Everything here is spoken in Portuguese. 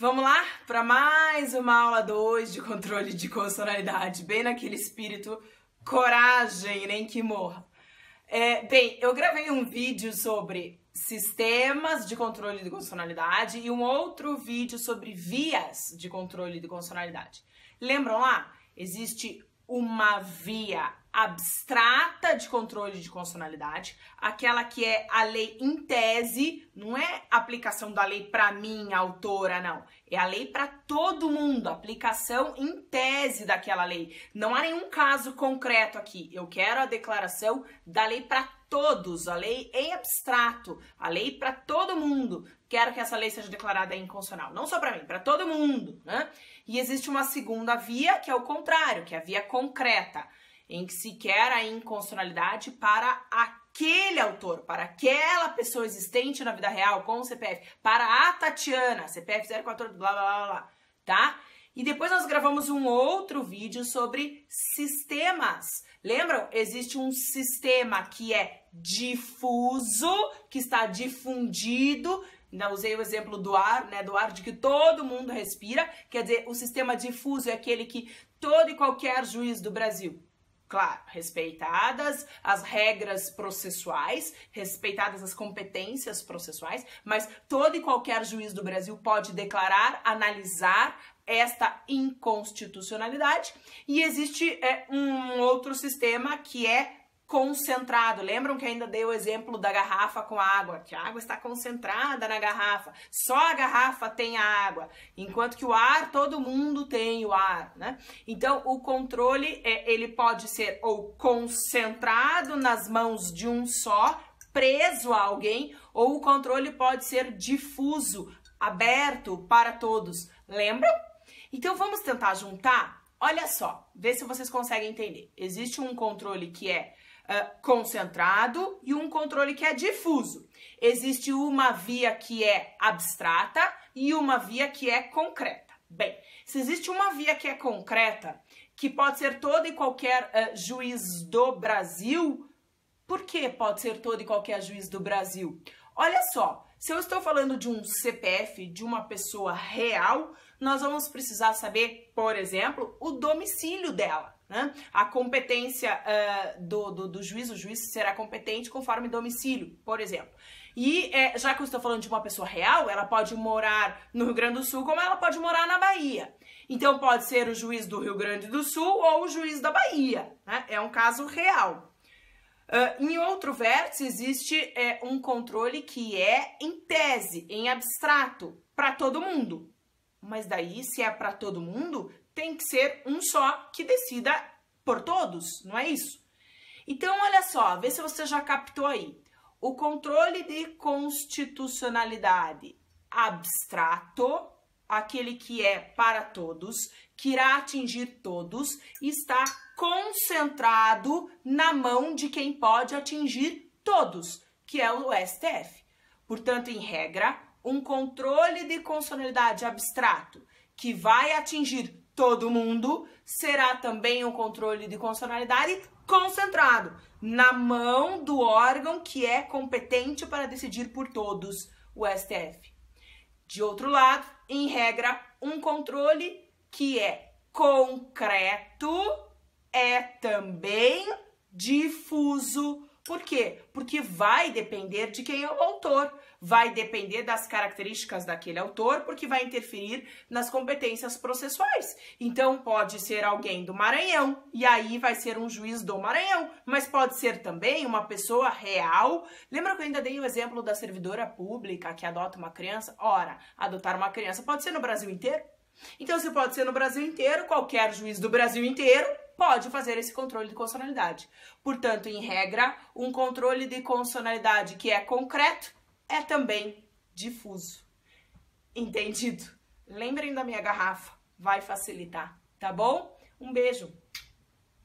Vamos lá para mais uma aula 2 de controle de consonalidade, bem naquele espírito coragem, nem que morra. É, bem, eu gravei um vídeo sobre sistemas de controle de consonalidade e um outro vídeo sobre vias de controle de consonalidade. Lembram lá? Existe uma via abstrata de controle de consonalidade, aquela que é a lei em tese, não é aplicação da lei para mim, autora, não. É a lei para todo mundo, aplicação em tese daquela lei. Não há nenhum caso concreto aqui. Eu quero a declaração da lei para todos, a lei em abstrato, a lei para todo mundo. Quero que essa lei seja declarada inconstitucional, não só para mim, para todo mundo, né? E existe uma segunda via, que é o contrário, que é a via concreta em que se quer a inconstitucionalidade para aquele autor, para aquela pessoa existente na vida real com o CPF, para a Tatiana, CPF 014, blá blá blá blá, tá? E depois nós gravamos um outro vídeo sobre sistemas. Lembram? Existe um sistema que é difuso, que está difundido. Ainda usei o exemplo do ar, né? Do ar de que todo mundo respira. Quer dizer, o sistema difuso é aquele que todo e qualquer juiz do Brasil Claro, respeitadas as regras processuais, respeitadas as competências processuais, mas todo e qualquer juiz do Brasil pode declarar, analisar esta inconstitucionalidade. E existe é, um outro sistema que é concentrado. Lembram que ainda dei o exemplo da garrafa com água, que a água está concentrada na garrafa. Só a garrafa tem a água, enquanto que o ar todo mundo tem o ar, né? Então o controle é, ele pode ser ou concentrado nas mãos de um só, preso a alguém, ou o controle pode ser difuso, aberto para todos. Lembram? Então vamos tentar juntar. Olha só, vê se vocês conseguem entender. Existe um controle que é uh, concentrado e um controle que é difuso. Existe uma via que é abstrata e uma via que é concreta. Bem, se existe uma via que é concreta, que pode ser todo e qualquer uh, juiz do Brasil, por que pode ser todo e qualquer juiz do Brasil? Olha só, se eu estou falando de um CPF de uma pessoa real, nós vamos precisar saber, por exemplo, o domicílio dela. Né? A competência uh, do, do, do, juiz, o juiz será competente conforme domicílio, por exemplo. E é, já que eu estou falando de uma pessoa real, ela pode morar no Rio Grande do Sul, como ela pode morar na Bahia. Então pode ser o juiz do Rio Grande do Sul ou o juiz da Bahia. Né? É um caso real. Uh, em outro vértice, existe é, um controle que é em tese, em abstrato, para todo mundo. Mas daí, se é para todo mundo, tem que ser um só que decida por todos, não é isso? Então, olha só, vê se você já captou aí. O controle de constitucionalidade abstrato, aquele que é para todos, que irá atingir todos, está concentrado na mão de quem pode atingir todos, que é o STF. Portanto, em regra, um controle de constitucionalidade abstrato que vai atingir todo mundo, será também um controle de constitucionalidade concentrado na mão do órgão que é competente para decidir por todos, o STF. De outro lado, em regra, um controle que é concreto é também difuso. Por quê? Porque vai depender de quem é o autor vai depender das características daquele autor, porque vai interferir nas competências processuais. Então, pode ser alguém do Maranhão, e aí vai ser um juiz do Maranhão, mas pode ser também uma pessoa real. Lembra que eu ainda dei o exemplo da servidora pública que adota uma criança? Ora, adotar uma criança pode ser no Brasil inteiro? Então, se pode ser no Brasil inteiro, qualquer juiz do Brasil inteiro pode fazer esse controle de constitucionalidade. Portanto, em regra, um controle de constitucionalidade que é concreto é também difuso. Entendido? Lembrem da minha garrafa, vai facilitar, tá bom? Um beijo!